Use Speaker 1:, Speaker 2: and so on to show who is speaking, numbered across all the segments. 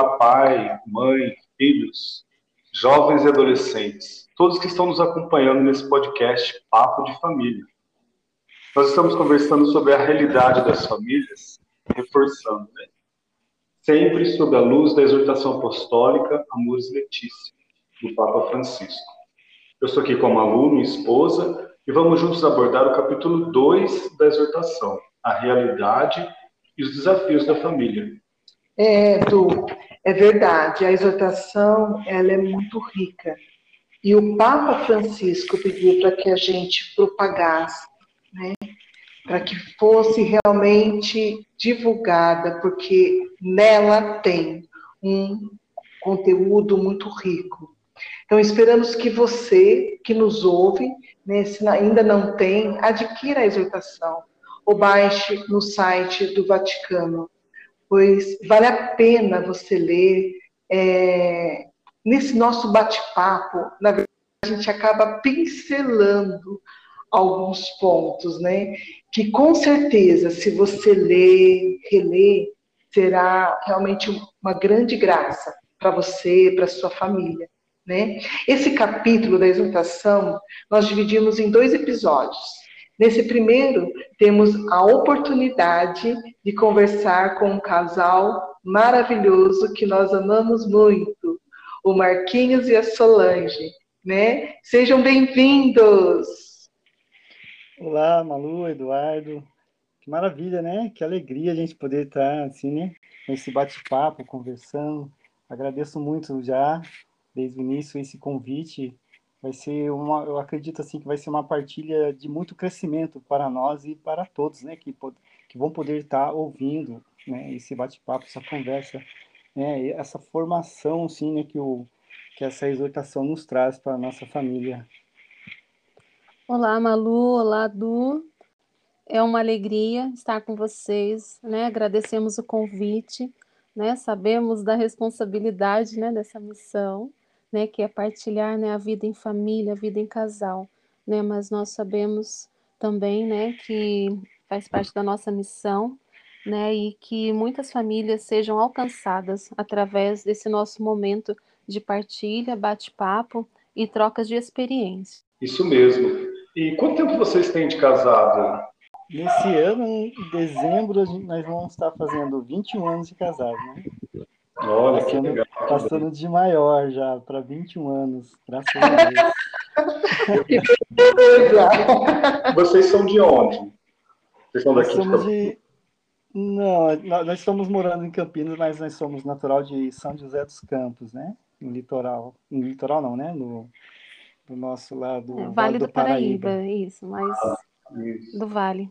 Speaker 1: Olá, pai, mãe, filhos, jovens e adolescentes, todos que estão nos acompanhando nesse podcast Papo de Família. Nós estamos conversando sobre a realidade das famílias, reforçando, né? Sempre sob a luz da exortação apostólica Amores Letícia, do Papa Francisco. Eu estou aqui como aluno e esposa e vamos juntos abordar o capítulo 2 da exortação, a realidade e os desafios da família.
Speaker 2: É, Du, é verdade. A exortação ela é muito rica. E o Papa Francisco pediu para que a gente propagasse, né? para que fosse realmente divulgada, porque nela tem um conteúdo muito rico. Então, esperamos que você que nos ouve, né, se ainda não tem, adquira a exortação ou baixe no site do Vaticano, pois vale a pena você ler. É, nesse nosso bate-papo, na verdade, a gente acaba pincelando alguns pontos, né? Que com certeza, se você ler, reler, será realmente uma grande graça para você, para sua família, né? Esse capítulo da exortação nós dividimos em dois episódios. Nesse primeiro, temos a oportunidade de conversar com um casal maravilhoso que nós amamos muito, o Marquinhos e a Solange, né? Sejam bem-vindos!
Speaker 3: Olá, Malu, Eduardo. Que maravilha, né? Que alegria a gente poder estar assim, né? Nesse bate-papo, conversando. Agradeço muito já, desde o início, esse convite vai ser uma, eu acredito assim que vai ser uma partilha de muito crescimento para nós e para todos, né, que, que vão poder estar ouvindo, né, esse bate-papo, essa conversa, né, essa formação, sim, né, que o que essa exortação nos traz para a nossa família.
Speaker 4: Olá, Malu, olá, Du. É uma alegria estar com vocês, né? Agradecemos o convite, né? Sabemos da responsabilidade, né, dessa missão né, que é partilhar né, a vida em família, a vida em casal, né, mas nós sabemos também, né, que faz parte da nossa missão, né, e que muitas famílias sejam alcançadas através desse nosso momento de partilha, bate-papo e trocas de experiência.
Speaker 1: Isso mesmo. E quanto tempo vocês têm de casado?
Speaker 3: Nesse ano, em dezembro, nós vamos estar fazendo 21 anos de casado, né?
Speaker 1: Olha, passando, que legal.
Speaker 3: Passando de maior já, para 21 anos, graças a
Speaker 1: Deus. Vocês são de onde?
Speaker 3: Vocês são daqui somos de... Não, nós estamos morando em Campinas, mas nós somos natural de São José dos Campos, né? No litoral. No litoral não, né? No, do nosso lado. É,
Speaker 4: vale, vale do, do Paraíba. Paraíba. isso, mas ah, isso. do Vale.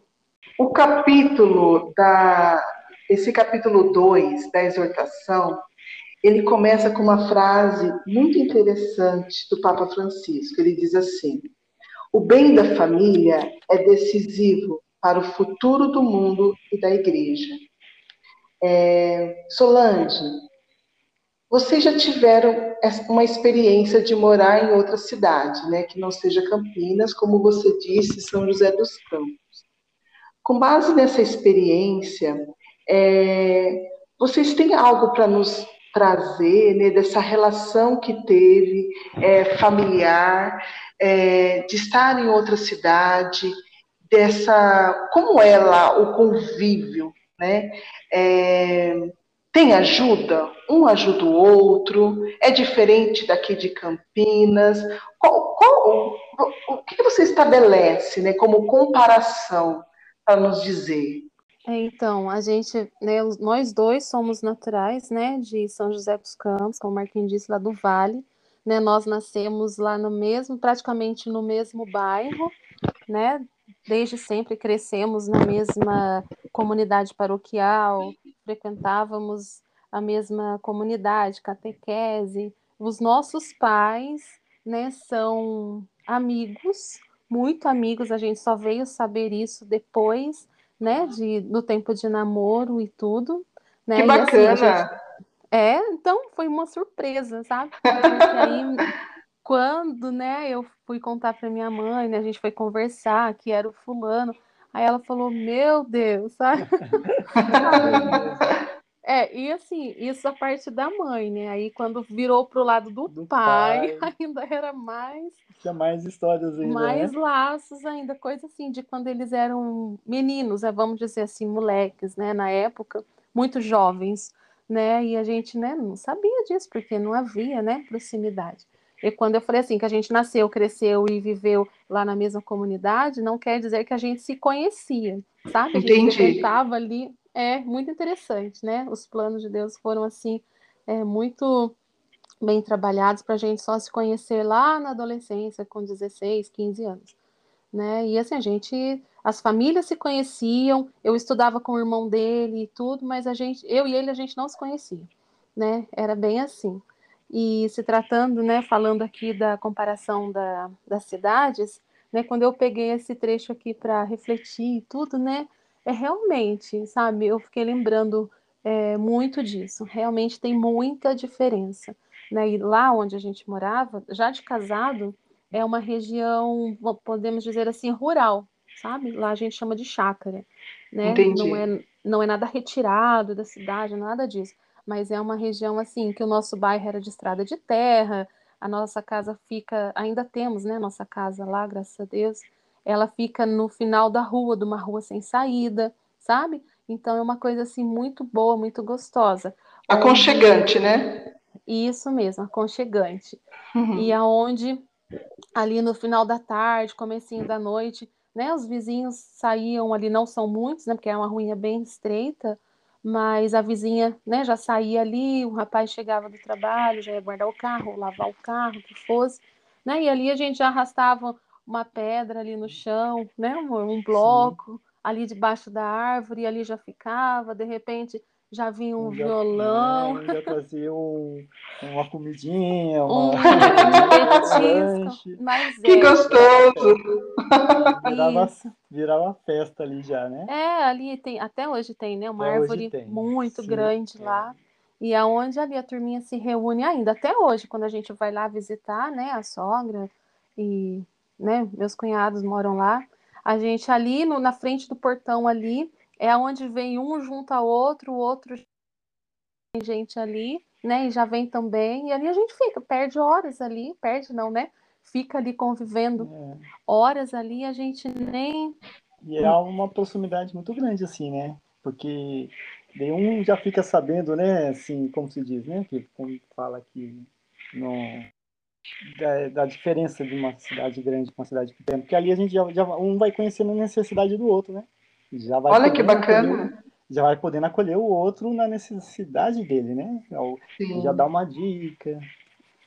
Speaker 2: O capítulo da esse capítulo 2 da exortação, ele começa com uma frase muito interessante do Papa Francisco. Ele diz assim: O bem da família é decisivo para o futuro do mundo e da igreja. É, Solange, vocês já tiveram uma experiência de morar em outra cidade, né, que não seja Campinas, como você disse, São José dos Campos. Com base nessa experiência, é, vocês têm algo para nos trazer né, dessa relação que teve é, familiar, é, de estar em outra cidade, dessa como é lá o convívio, né? É, tem ajuda? Um ajuda o outro? É diferente daqui de Campinas? Qual, qual, o, que você estabelece né, como comparação para nos dizer?
Speaker 4: É, então, a gente, né, nós dois somos naturais, né, de São José dos Campos, como o Marquinhos disse, lá do Vale, né, nós nascemos lá no mesmo, praticamente no mesmo bairro, né, desde sempre crescemos na mesma comunidade paroquial, frequentávamos a mesma comunidade, catequese, os nossos pais, né, são amigos, muito amigos, a gente só veio saber isso depois, né, de, do tempo de namoro e tudo. Né?
Speaker 2: Que bacana! Assim, gente...
Speaker 4: É, então foi uma surpresa, sabe? Porque aí, quando, né, eu fui contar para minha mãe, né, a gente foi conversar que era o fulano, aí ela falou, meu Deus, sabe? é, É, e assim, isso a parte da mãe, né? Aí quando virou pro lado do, do pai, pai, ainda era mais.
Speaker 3: Tinha mais histórias ainda.
Speaker 4: Mais
Speaker 3: né?
Speaker 4: laços ainda, coisa assim, de quando eles eram meninos, né? vamos dizer assim, moleques, né? Na época, muito jovens, né? E a gente, né, não sabia disso, porque não havia, né, proximidade. E quando eu falei assim, que a gente nasceu, cresceu e viveu lá na mesma comunidade, não quer dizer que a gente se conhecia, sabe? A gente estava ali, é muito interessante, né? Os planos de Deus foram assim, é, muito bem trabalhados para a gente só se conhecer lá na adolescência, com 16, 15 anos, né? E assim, a gente, as famílias se conheciam, eu estudava com o irmão dele e tudo, mas a gente, eu e ele, a gente não se conhecia, né? Era bem assim. E se tratando, né, falando aqui da comparação da, das cidades, né, quando eu peguei esse trecho aqui para refletir e tudo, né, é realmente, sabe, eu fiquei lembrando é, muito disso. Realmente tem muita diferença. Né? E lá onde a gente morava, já de casado, é uma região, podemos dizer assim, rural, sabe? Lá a gente chama de chácara, né?
Speaker 2: Entendi.
Speaker 4: Não é, não é nada retirado da cidade, nada disso mas é uma região assim que o nosso bairro era de estrada de terra, a nossa casa fica, ainda temos, né, nossa casa lá, graças a Deus, ela fica no final da rua, de uma rua sem saída, sabe? Então é uma coisa assim muito boa, muito gostosa.
Speaker 2: Aconchegante, onde... né?
Speaker 4: Isso mesmo, aconchegante. Uhum. E aonde ali no final da tarde, comecinho da noite, né, os vizinhos saíam ali, não são muitos, né, porque é uma ruinha bem estreita, mas a vizinha né, já saía ali, o rapaz chegava do trabalho, já ia guardar o carro, lavar o carro, o que fosse, né? E ali a gente já arrastava uma pedra ali no chão, né? Um, um bloco Sim. ali debaixo da árvore, e ali já ficava, de repente já vinha um já, violão.
Speaker 3: É, já trazia um, uma comidinha,
Speaker 4: uma,
Speaker 3: um,
Speaker 4: petisco. Mas
Speaker 2: que
Speaker 4: é,
Speaker 2: gostoso!
Speaker 3: Virava, virava festa ali já, né?
Speaker 4: É, ali tem, até hoje tem, né? Uma até árvore muito Sim, grande é. lá. E aonde ali a turminha se reúne ainda, até hoje, quando a gente vai lá visitar, né, a sogra e, né, meus cunhados moram lá, a gente ali no, na frente do portão ali, é onde vem um junto ao outro, o outro tem gente ali, né? E já vem também, e ali a gente fica, perde horas ali, perde não, né? Fica ali convivendo é. horas ali, a gente nem.
Speaker 3: E é uma proximidade muito grande, assim, né? Porque nenhum já fica sabendo, né? Assim, como se diz, né? Que como fala aqui no, da, da, diferença de uma cidade grande com uma cidade pequena, porque ali a gente já, já um vai conhecendo a necessidade do outro, né?
Speaker 2: Já vai Olha que bacana.
Speaker 3: Acolher, já vai podendo acolher o outro na necessidade dele, né? Sim. Já dá uma dica.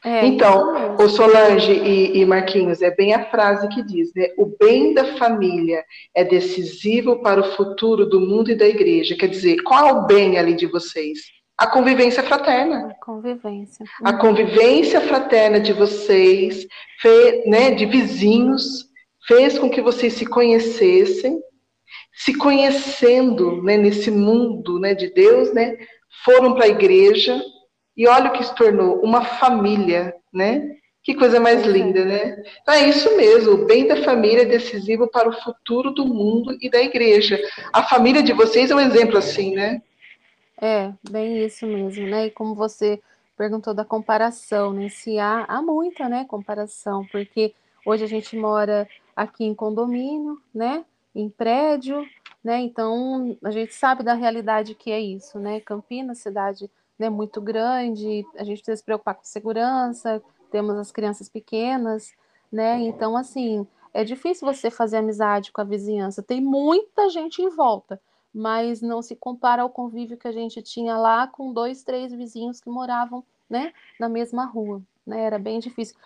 Speaker 2: É, então, o Solange e, e, Marquinhos, é bem a frase que diz, né? O bem da família é decisivo para o futuro do mundo e da igreja. Quer dizer, qual é o bem ali de vocês? A convivência fraterna.
Speaker 4: A convivência.
Speaker 2: A convivência fraterna de vocês, né, de vizinhos, fez com que vocês se conhecessem, se conhecendo né, nesse mundo né, de Deus, né, foram para a igreja e olha o que se tornou uma família, né? Que coisa mais linda, né? Então é isso mesmo, o bem da família é decisivo para o futuro do mundo e da igreja. A família de vocês é um exemplo assim, né?
Speaker 4: É, bem isso mesmo, né? E como você perguntou da comparação, né? Se há, há muita, né, comparação, porque hoje a gente mora aqui em condomínio, né? em prédio, né? Então a gente sabe da realidade que é isso, né? Campinas, cidade né, muito grande, a gente precisa se preocupar com segurança, temos as crianças pequenas, né? Então, assim, é difícil você fazer amizade com a vizinhança. Tem muita gente em volta, mas não se compara ao convívio que a gente tinha lá com dois, três vizinhos que moravam, né, na mesma rua. Né? Era bem difícil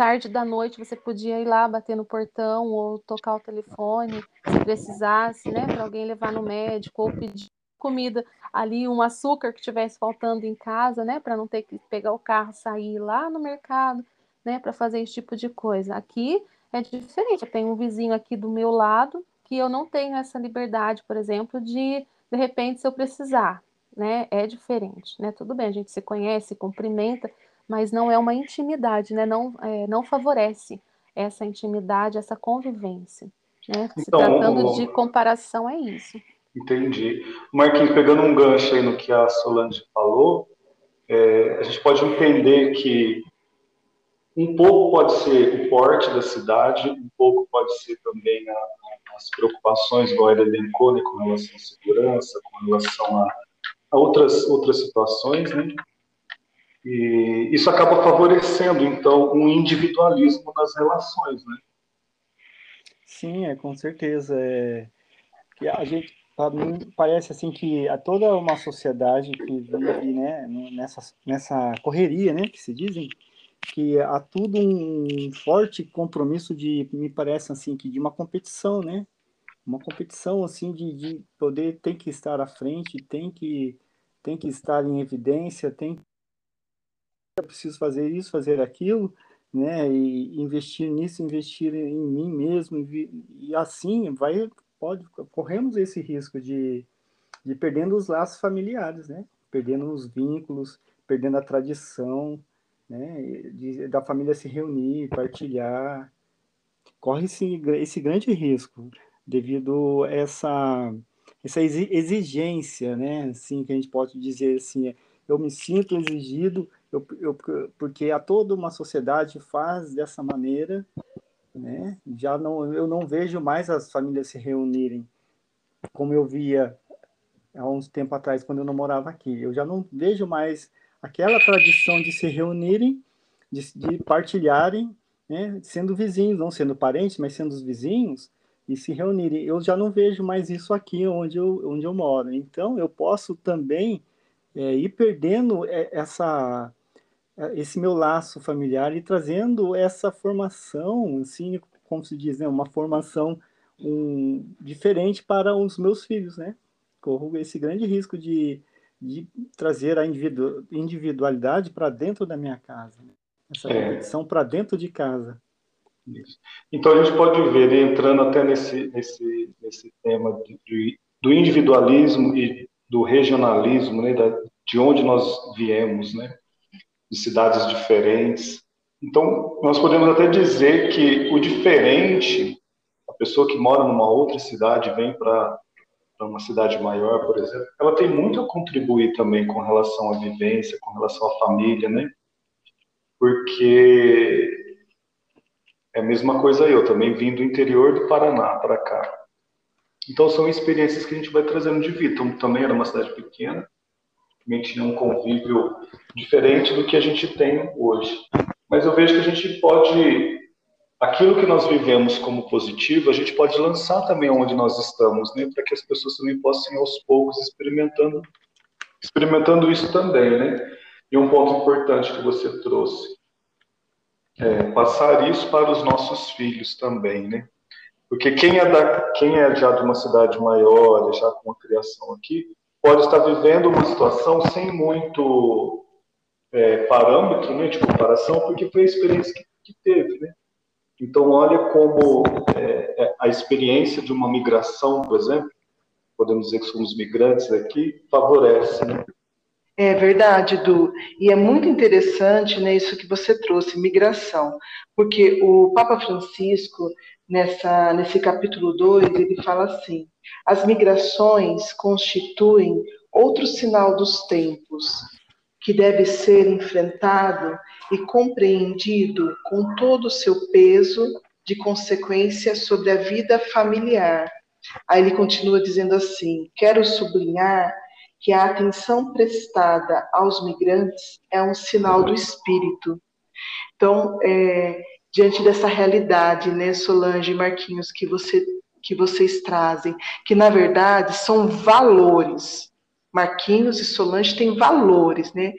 Speaker 4: tarde da noite você podia ir lá bater no portão ou tocar o telefone, se precisasse, né, para alguém levar no médico ou pedir comida ali, um açúcar que tivesse faltando em casa, né, para não ter que pegar o carro, sair lá no mercado, né, para fazer esse tipo de coisa. Aqui é diferente. Eu tenho um vizinho aqui do meu lado que eu não tenho essa liberdade, por exemplo, de de repente se eu precisar, né, é diferente, né? Tudo bem, a gente se conhece, cumprimenta, mas não é uma intimidade, né? não, é, não favorece essa intimidade, essa convivência. Né? Se então, tratando de comparação, é isso.
Speaker 1: Entendi. Marquinhos, pegando um gancho aí no que a Solange falou, é, a gente pode entender que um pouco pode ser o porte da cidade, um pouco pode ser também a, as preocupações, igual ele elencou, né, com relação à segurança, com relação a, a outras, outras situações, né? E isso acaba favorecendo, então, um individualismo nas relações, né?
Speaker 3: Sim, é, com certeza. É, que a gente, para mim, parece assim que a toda uma sociedade que vive né, nessa, nessa correria, né, que se dizem, que há tudo um forte compromisso de, me parece assim, que de uma competição, né? Uma competição assim de, de poder tem que estar à frente, tem que tem que estar em evidência, tem eu preciso fazer isso, fazer aquilo, né? E investir nisso, investir em mim mesmo e assim vai pode corremos esse risco de de perdendo os laços familiares, né? Perdendo os vínculos, perdendo a tradição, né? De, da família se reunir, partilhar, corre esse, esse grande risco devido a essa essa exigência, né? Assim que a gente pode dizer assim, eu me sinto exigido eu, eu, porque a toda uma sociedade faz dessa maneira, né? Já não, eu não vejo mais as famílias se reunirem como eu via há uns tempo atrás quando eu não morava aqui. Eu já não vejo mais aquela tradição de se reunirem, de, de partilharem, né? Sendo vizinhos, não sendo parentes, mas sendo os vizinhos e se reunirem. Eu já não vejo mais isso aqui onde eu, onde eu moro. Então, eu posso também é, ir perdendo é, essa esse meu laço familiar e trazendo essa formação, assim, como se diz, né, uma formação um, diferente para os meus filhos, né? Corro esse grande risco de, de trazer a individu individualidade para dentro da minha casa, né? essa é. competição para dentro de casa.
Speaker 1: Isso. Então a gente pode ver, né, entrando até nesse, nesse, nesse tema de, de, do individualismo e do regionalismo, né, da, de onde nós viemos, né? de cidades diferentes. Então, nós podemos até dizer que o diferente, a pessoa que mora numa outra cidade vem para uma cidade maior, por exemplo, ela tem muito a contribuir também com relação à vivência, com relação à família, né? Porque é a mesma coisa eu, também vim do interior do Paraná para cá. Então são experiências que a gente vai trazendo de vida. Então, também era uma cidade pequena, também tinha um convívio diferente do que a gente tem hoje. Mas eu vejo que a gente pode, aquilo que nós vivemos como positivo, a gente pode lançar também onde nós estamos, né, para que as pessoas também possam aos poucos experimentando, experimentando isso também, né. E um ponto importante que você trouxe, é passar isso para os nossos filhos também, né. Porque quem é, da, quem é já de uma cidade maior, já com uma criação aqui, pode estar vivendo uma situação sem muito é, parâmetro né, de comparação, porque foi a experiência que, que teve. Né? Então, olha como é, é, a experiência de uma migração, por exemplo, podemos dizer que somos migrantes aqui, favorece. Né?
Speaker 2: É verdade, Du. E é muito interessante né, isso que você trouxe, migração. Porque o Papa Francisco, nessa, nesse capítulo 2, ele fala assim: as migrações constituem outro sinal dos tempos, que deve ser enfrentado e compreendido com todo o seu peso de consequência sobre a vida familiar. Aí ele continua dizendo assim: quero sublinhar que a atenção prestada aos migrantes é um sinal do espírito. Então, é, diante dessa realidade, né, Solange e Marquinhos, que, você, que vocês trazem, que na verdade são valores. Marquinhos e Solange têm valores, né?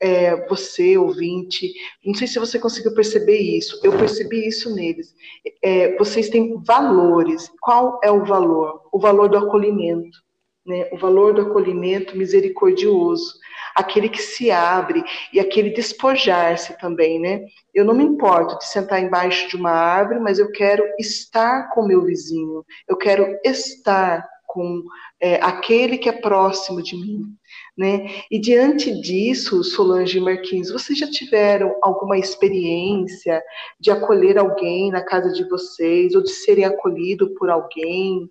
Speaker 2: É, você, ouvinte, não sei se você conseguiu perceber isso, eu percebi isso neles. É, vocês têm valores. Qual é o valor? O valor do acolhimento né? o valor do acolhimento misericordioso, aquele que se abre e aquele despojar-se também, né? Eu não me importo de sentar embaixo de uma árvore, mas eu quero estar com meu vizinho, eu quero estar com é, aquele que é próximo de mim. Né? E diante disso, Solange e Marquinhos, vocês já tiveram alguma experiência de acolher alguém na casa de vocês, ou de serem acolhidos por alguém?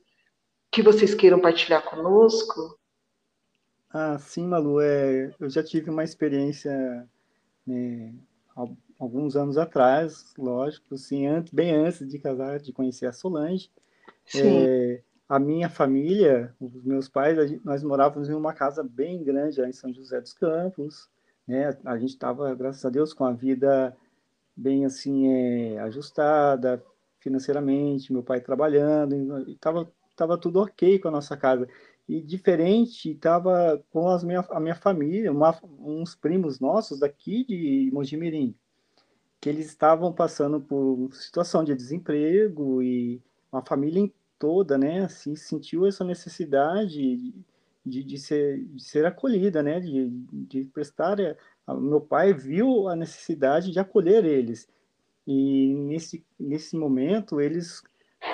Speaker 2: que vocês queiram partilhar conosco?
Speaker 3: Ah, sim, Malu, é, eu já tive uma experiência né, alguns anos atrás, lógico, assim, antes, bem antes de casar, de conhecer a Solange. É, a minha família, os meus pais, nós morávamos em uma casa bem grande em São José dos Campos, né? A gente estava, graças a Deus, com a vida bem assim é, ajustada financeiramente, meu pai trabalhando, estava tava tudo ok com a nossa casa e diferente estava com as minha, a minha família, uma, uns primos nossos daqui de Mojimirim, que eles estavam passando por situação de desemprego e uma família toda, né, assim, sentiu essa necessidade de, de, ser, de ser acolhida, né, de, de prestar, eh, a, meu pai viu a necessidade de acolher eles, e nesse, nesse momento eles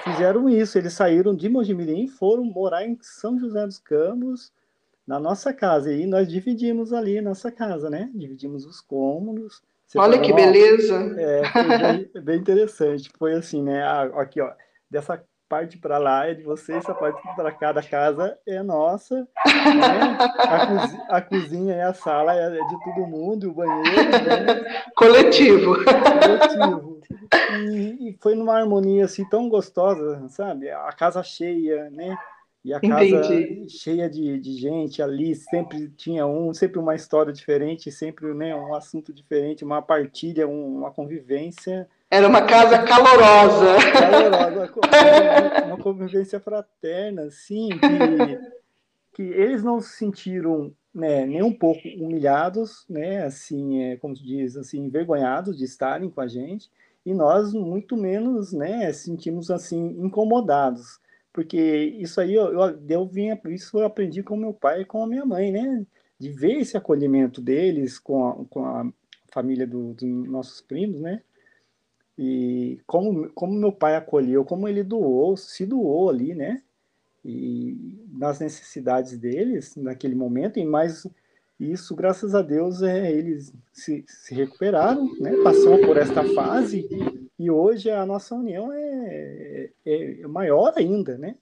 Speaker 3: fizeram isso. Eles saíram de Mojimirim e foram morar em São José dos Campos, na nossa casa. E nós dividimos ali a nossa casa, né? Dividimos os cômodos.
Speaker 2: Olha que beleza!
Speaker 3: É, bem, bem, interessante. Foi assim, né? Aqui, ó, dessa parte para lá é de vocês, essa parte para cá da casa é nossa. Né? A, cozinha, a, cozinha e a sala é de todo mundo, o banheiro. Né?
Speaker 2: Coletivo.
Speaker 3: Coletivo. E, e, foi numa harmonia assim tão gostosa, sabe? A casa cheia, né? E a casa Entendi. cheia de, de gente ali, sempre tinha um, sempre uma história diferente, sempre né, um assunto diferente, uma partilha, um, uma convivência
Speaker 2: era uma casa calorosa.
Speaker 3: Calorosa, uma, convivência fraterna, sim, que, que eles não se sentiram né, nem um pouco humilhados, né, assim, é, como se diz, assim, envergonhados de estarem com a gente, e nós muito menos, né, sentimos assim incomodados, porque isso aí eu, eu, eu vinha, isso eu aprendi com meu pai e com a minha mãe, né, de ver esse acolhimento deles com a, com a família do, dos nossos primos, né, e como, como meu pai acolheu, como ele doou, se doou ali, né? E nas necessidades deles naquele momento, e mais isso, graças a Deus, é, eles se, se recuperaram, né? Passamos por esta fase e hoje a nossa união é, é, é maior ainda, né?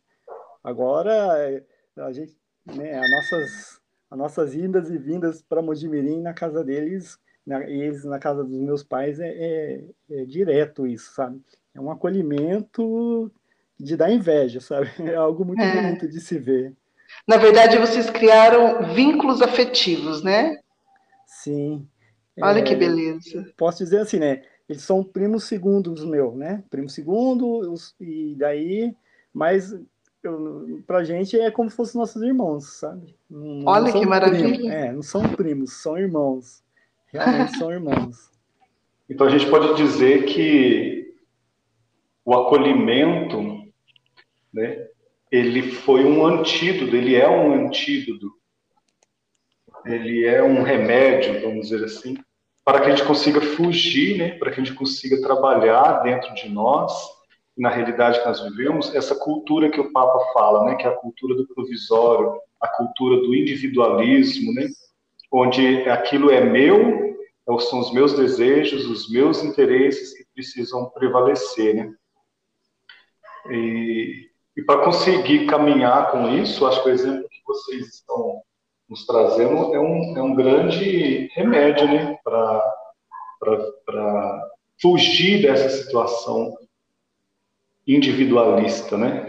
Speaker 3: Agora a gente, né? As nossas, as nossas indas e vindas para Mojimirim na casa deles na, eles na casa dos meus pais é, é, é, direto isso, sabe? É um acolhimento de dar inveja, sabe? É algo muito é. bonito de se ver.
Speaker 2: Na verdade, vocês criaram vínculos afetivos, né?
Speaker 3: Sim.
Speaker 2: Olha é, que beleza.
Speaker 3: Posso dizer assim, né? Eles são primos segundos meu, né? Primo segundo, e daí, mas eu, pra gente é como se fossem nossos irmãos, sabe?
Speaker 2: Não, Olha não que maravilha.
Speaker 3: Primos, é, não são primos, são irmãos. Realmente são irmãos.
Speaker 1: Então a gente pode dizer que o acolhimento, né, ele foi um antídoto, ele é um antídoto, ele é um remédio, vamos dizer assim, para que a gente consiga fugir, né, para que a gente consiga trabalhar dentro de nós, na realidade que nós vivemos, essa cultura que o Papa fala, né, que é a cultura do provisório, a cultura do individualismo, né, onde aquilo é meu, são os meus desejos, os meus interesses que precisam prevalecer, né? E, e para conseguir caminhar com isso, acho que o exemplo que vocês estão nos trazendo é um, é um grande remédio, né? Para fugir dessa situação individualista, né?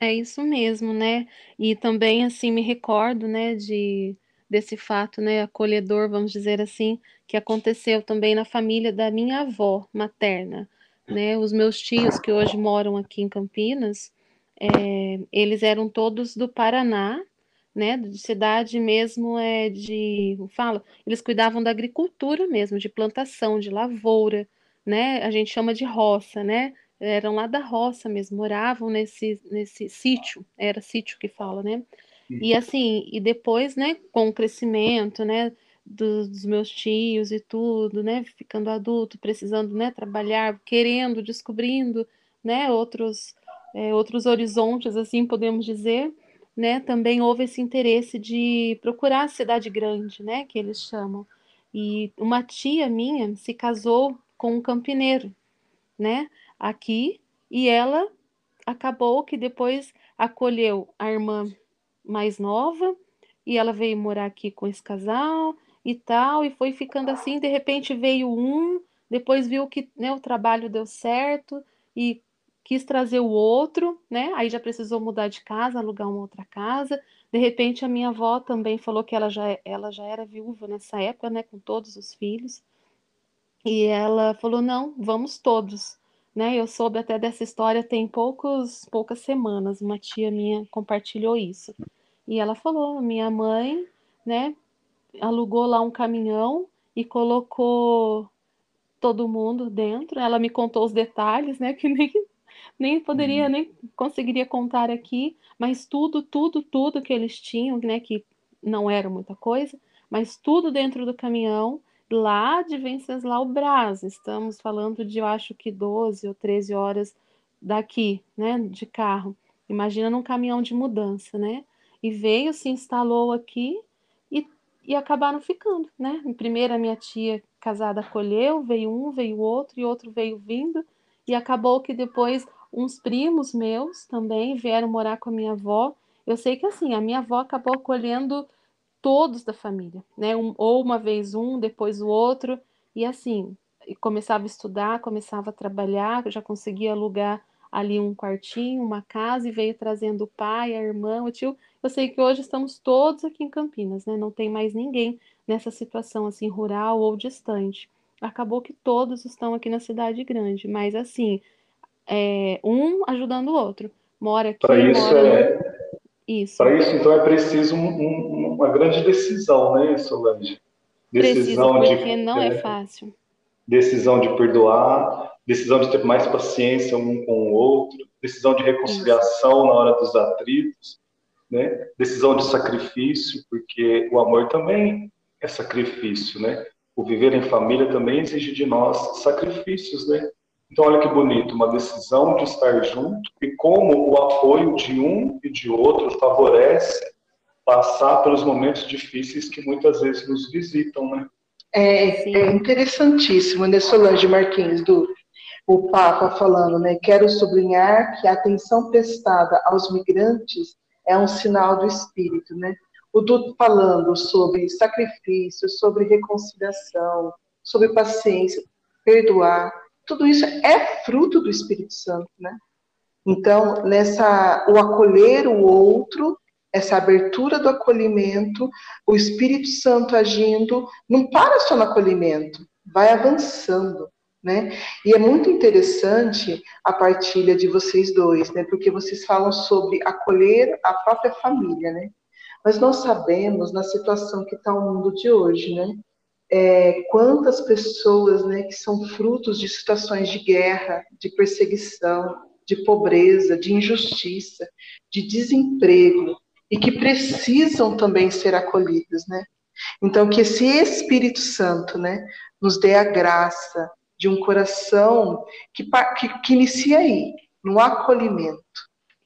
Speaker 4: É isso mesmo, né? E também, assim, me recordo, né, de, desse fato, né, acolhedor, vamos dizer assim, que aconteceu também na família da minha avó materna, né? Os meus tios, que hoje moram aqui em Campinas, é, eles eram todos do Paraná, né, de cidade mesmo é de, fala, eles cuidavam da agricultura mesmo, de plantação, de lavoura, né? A gente chama de roça, né? Eram lá da roça mesmo, moravam nesse, nesse sítio, era sítio que fala, né? E assim, e depois, né, com o crescimento, né, dos, dos, meus tios e tudo, né, ficando adulto, precisando, né, trabalhar, querendo, descobrindo, né, outros, é, outros horizontes, assim podemos dizer, né, também houve esse interesse de procurar a cidade grande, né, que eles chamam. E uma tia minha se casou com um campineiro, né, aqui e ela acabou que depois acolheu a irmã mais nova e ela veio morar aqui com esse casal e tal, e foi ficando assim, de repente veio um, depois viu que né, o trabalho deu certo e quis trazer o outro, né? Aí já precisou mudar de casa, alugar uma outra casa. De repente a minha avó também falou que ela já, ela já era viúva nessa época, né, com todos os filhos. E ela falou: "Não, vamos todos". Né? Eu soube até dessa história tem poucos poucas semanas, uma tia minha compartilhou isso. E ela falou: "Minha mãe, né, alugou lá um caminhão e colocou todo mundo dentro. Ela me contou os detalhes, né? Que nem, nem poderia, uhum. nem conseguiria contar aqui, mas tudo, tudo, tudo que eles tinham, né? Que não era muita coisa, mas tudo dentro do caminhão, lá de Venceslau Braz. Estamos falando de, eu acho que 12 ou 13 horas daqui, né? De carro. Imagina num caminhão de mudança, né? E veio, se instalou aqui e acabaram ficando, né? Primeiro a minha tia casada acolheu, veio um, veio outro e outro veio vindo e acabou que depois uns primos meus também vieram morar com a minha avó. Eu sei que assim, a minha avó acabou acolhendo todos da família, né? Um, ou uma vez um, depois o outro, e assim, começava a estudar, começava a trabalhar, já conseguia alugar ali um quartinho, uma casa e veio trazendo o pai, a irmã, o tio. Eu sei que hoje estamos todos aqui em Campinas, né? Não tem mais ninguém nessa situação assim rural ou distante. Acabou que todos estão aqui na cidade grande, mas assim, é, um ajudando o outro. Mora aqui,
Speaker 1: Para isso
Speaker 4: mora
Speaker 1: é isso. Para isso então é preciso um, um, uma grande decisão, né, Solange?
Speaker 4: Decisão Preciso, porque de, não é, é fácil.
Speaker 1: Decisão de perdoar, decisão de ter mais paciência um com o outro, decisão de reconciliação Isso. na hora dos atritos, né? decisão de sacrifício, porque o amor também é sacrifício, né? O viver em família também exige de nós sacrifícios, né? Então, olha que bonito, uma decisão de estar junto e como o apoio de um e de outro favorece passar pelos momentos difíceis que muitas vezes nos visitam, né?
Speaker 2: É, é interessantíssimo, né, Solange Marquinhos, do o Papa falando, né? Quero sublinhar que a atenção prestada aos migrantes é um sinal do Espírito, né? O Duto falando sobre sacrifício, sobre reconciliação, sobre paciência, perdoar, tudo isso é fruto do Espírito Santo, né? Então, nessa o acolher o outro, essa abertura do acolhimento, o Espírito Santo agindo, não para só no acolhimento, vai avançando né? E é muito interessante a partilha de vocês dois, né? Porque vocês falam sobre acolher a própria família, né? Mas nós sabemos na situação que está o mundo de hoje, né? É, quantas pessoas, né, que são frutos de situações de guerra, de perseguição, de pobreza, de injustiça, de desemprego e que precisam também ser acolhidas, né? Então que esse Espírito Santo, né, nos dê a graça de um coração que, que, que inicia aí, no acolhimento,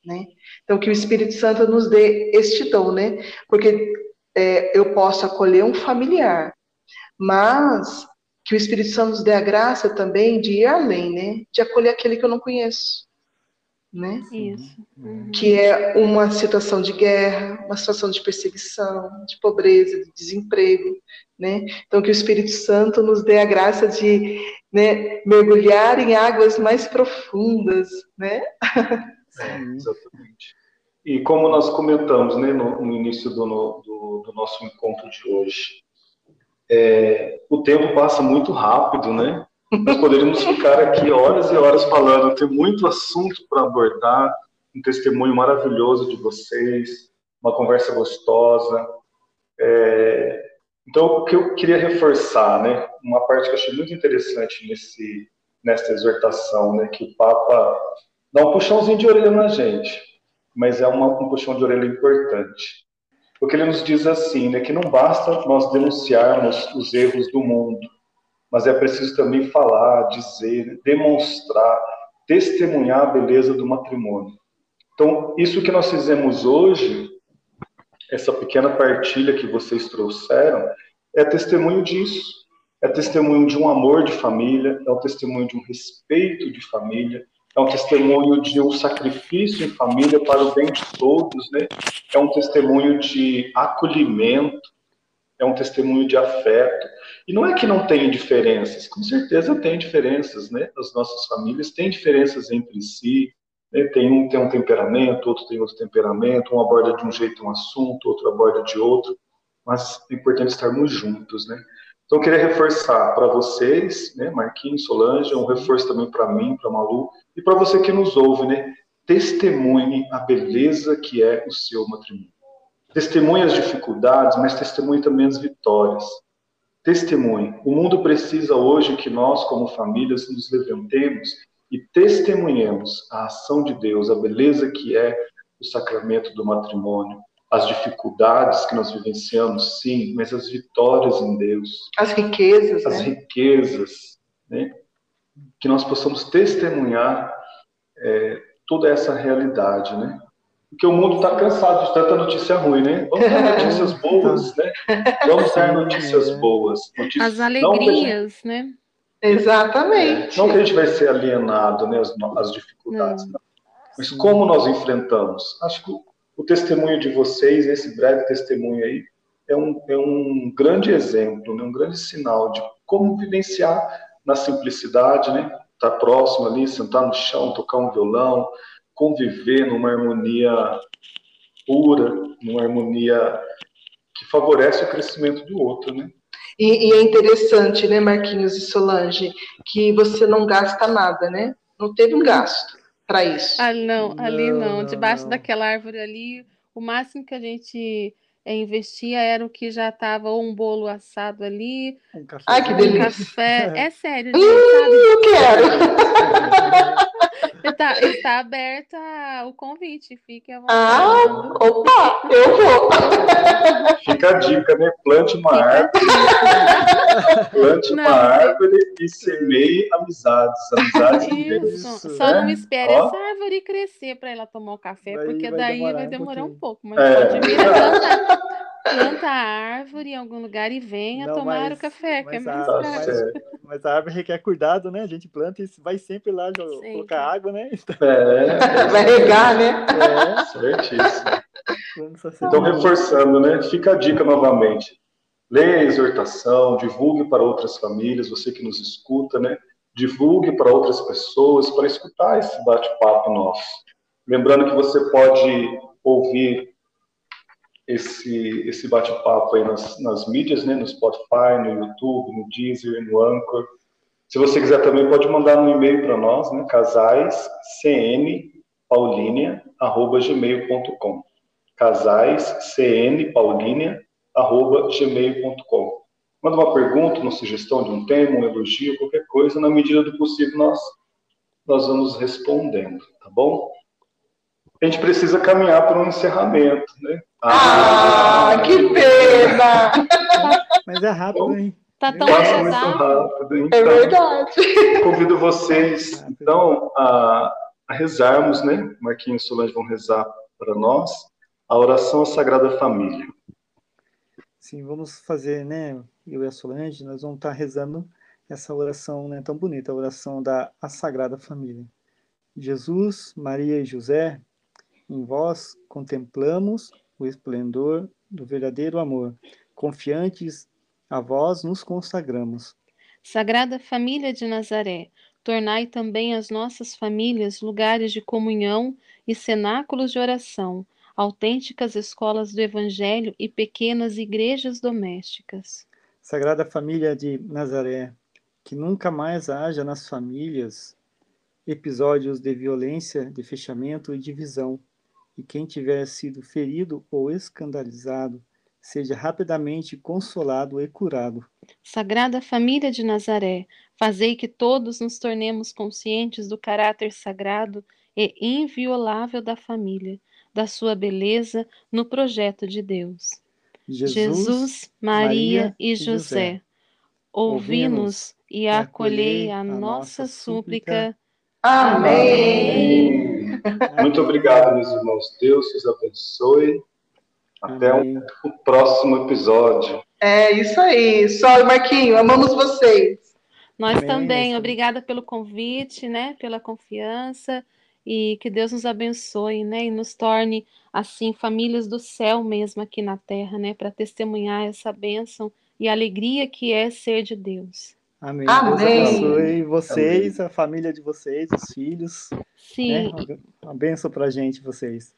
Speaker 2: né? Então, que o Espírito Santo nos dê este dom, né? Porque é, eu posso acolher um familiar, mas que o Espírito Santo nos dê a graça também de ir além, né? De acolher aquele que eu não conheço né?
Speaker 4: Isso.
Speaker 2: Uhum. Que é uma situação de guerra, uma situação de perseguição, de pobreza, de desemprego, né? Então que o Espírito Santo nos dê a graça de né, mergulhar em águas mais profundas, né?
Speaker 1: É, exatamente. E como nós comentamos, né, no, no início do, no, do, do, nosso encontro de hoje, é, o tempo passa muito rápido, né? Nós poderíamos ficar aqui horas e horas falando, tem muito assunto para abordar, um testemunho maravilhoso de vocês, uma conversa gostosa. É... Então, o que eu queria reforçar, né, uma parte que eu achei muito interessante nesse, nessa exortação, né, que o Papa dá um puxãozinho de orelha na gente, mas é uma, um puxão de orelha importante. Porque ele nos diz assim, né, que não basta nós denunciarmos os erros do mundo, mas é preciso também falar, dizer, demonstrar, testemunhar a beleza do matrimônio. Então, isso que nós fizemos hoje, essa pequena partilha que vocês trouxeram, é testemunho disso. É testemunho de um amor de família, é o testemunho de um respeito de família, é um testemunho de um sacrifício em família para o bem de todos, né? É um testemunho de acolhimento, é um testemunho de afeto. E não é que não tenha diferenças, com certeza tem diferenças, né? As nossas famílias têm diferenças entre si, né? tem um tem um temperamento, outro tem outro temperamento, um aborda de um jeito um assunto, outro aborda de outro, mas é importante estarmos juntos, né? Então, eu queria reforçar para vocês, né, Marquinhos, Solange, um reforço também para mim, para Malu, e para você que nos ouve, né? Testemunhe a beleza que é o seu matrimônio. Testemunhe as dificuldades, mas testemunhe também as vitórias. Testemunhe. O mundo precisa hoje que nós, como famílias, nos levantemos e testemunhemos a ação de Deus, a beleza que é o sacramento do matrimônio, as dificuldades que nós vivenciamos, sim, mas as vitórias em Deus.
Speaker 2: As riquezas.
Speaker 1: As
Speaker 2: né?
Speaker 1: riquezas, né? Que nós possamos testemunhar é, toda essa realidade, né? Porque o mundo está cansado de tanta notícia ruim, né? Vamos dar notícias boas, né? Vamos dar notícias boas. Notícias,
Speaker 4: As alegrias,
Speaker 1: gente,
Speaker 4: né?
Speaker 2: Exatamente.
Speaker 1: É, não que a gente vai ser alienado, né? As, as dificuldades, não. Mas como nós enfrentamos? Acho que o testemunho de vocês, esse breve testemunho aí, é um, é um grande exemplo, né? um grande sinal de como vivenciar na simplicidade, né? Estar tá próximo ali, sentar no chão, tocar um violão, conviver numa harmonia pura, numa harmonia que favorece o crescimento do outro, né?
Speaker 2: E, e, é interessante, né, Marquinhos e Solange, que você não gasta nada, né? Não teve um gasto para isso.
Speaker 4: Ah, não, ali não, não. Debaixo não. daquela árvore ali, o máximo que a gente é, investia era o que já estava ou um bolo assado ali.
Speaker 2: Um café. Ai, que delícia. Um
Speaker 4: café. É sério,
Speaker 2: gente, hum, sabe? Eu
Speaker 4: quero. Está, está aberta o convite, fique à vontade.
Speaker 2: Ah, opa, eu vou.
Speaker 1: Fica a dica, né? Plante uma Fica árvore. Plante não, uma árvore e semeie amizades. Amizades
Speaker 4: Isso. Só né? não espere Ó. essa árvore crescer para ela tomar o café, vai, porque vai daí demorar vai demorar um, um pouco. Mas é. pode vir plantar planta a árvore em algum lugar e venha não, tomar mas, o café, que é mais
Speaker 3: prático. Mas a árvore requer cuidado, né? A gente planta e vai sempre lá sempre. colocar água, né?
Speaker 1: É,
Speaker 2: vai regar, né?
Speaker 1: É, certíssimo. Então, reforçando, né? Fica a dica novamente. Leia a exortação, divulgue para outras famílias, você que nos escuta, né? Divulgue para outras pessoas para escutar esse bate-papo nosso. Lembrando que você pode ouvir esse, esse bate-papo aí nas, nas mídias, né, no Spotify, no YouTube, no Deezer, no Anchor. Se você quiser também, pode mandar um e-mail para nós, né, casaiscnpaulinia.gmail.com casaiscnpaulinia.gmail.com Manda uma pergunta, uma sugestão de um tema, um elogio, qualquer coisa, na medida do possível nós, nós vamos respondendo, tá bom? A gente precisa caminhar para um encerramento, né?
Speaker 2: Ah, que pena!
Speaker 3: Mas é rápido, hein?
Speaker 4: Tá tão Passa muito
Speaker 1: rápido.
Speaker 2: É então, é verdade.
Speaker 1: Convido vocês, então, a, a rezarmos, né? Marquinhos e Solange vão rezar para nós a oração à Sagrada Família.
Speaker 3: Sim, vamos fazer, né? Eu e a Solange, nós vamos estar rezando essa oração né, tão bonita, a oração da a Sagrada Família. Jesus, Maria e José, em vós contemplamos o esplendor do verdadeiro amor. Confiantes a vós nos consagramos.
Speaker 4: Sagrada Família de Nazaré, tornai também as nossas famílias lugares de comunhão e cenáculos de oração, autênticas escolas do Evangelho e pequenas igrejas domésticas.
Speaker 3: Sagrada Família de Nazaré, que nunca mais haja nas famílias episódios de violência, de fechamento e divisão e quem tiver sido ferido ou escandalizado seja rapidamente consolado e curado.
Speaker 4: Sagrada Família de Nazaré, fazei que todos nos tornemos conscientes do caráter sagrado e inviolável da família, da sua beleza no projeto de Deus. Jesus, Jesus Maria, Maria, e José, José ouvi-nos e acolhei a, a nossa súplica.
Speaker 2: Amém. Amém.
Speaker 1: Muito obrigado, meus irmãos. Deus os abençoe. Até o, próximo episódio.
Speaker 2: É isso aí. Sol e Marquinho, amamos vocês.
Speaker 4: Nós Amém. também, obrigada pelo convite, né? Pela confiança e que Deus nos abençoe, né? E nos torne assim famílias do céu mesmo aqui na terra, né? Para testemunhar essa bênção e alegria que é ser de Deus.
Speaker 3: Amém. Amém. Deus abençoe vocês, Amém. a família de vocês, os filhos.
Speaker 4: Sim.
Speaker 3: Né? Uma bênção para a gente, vocês.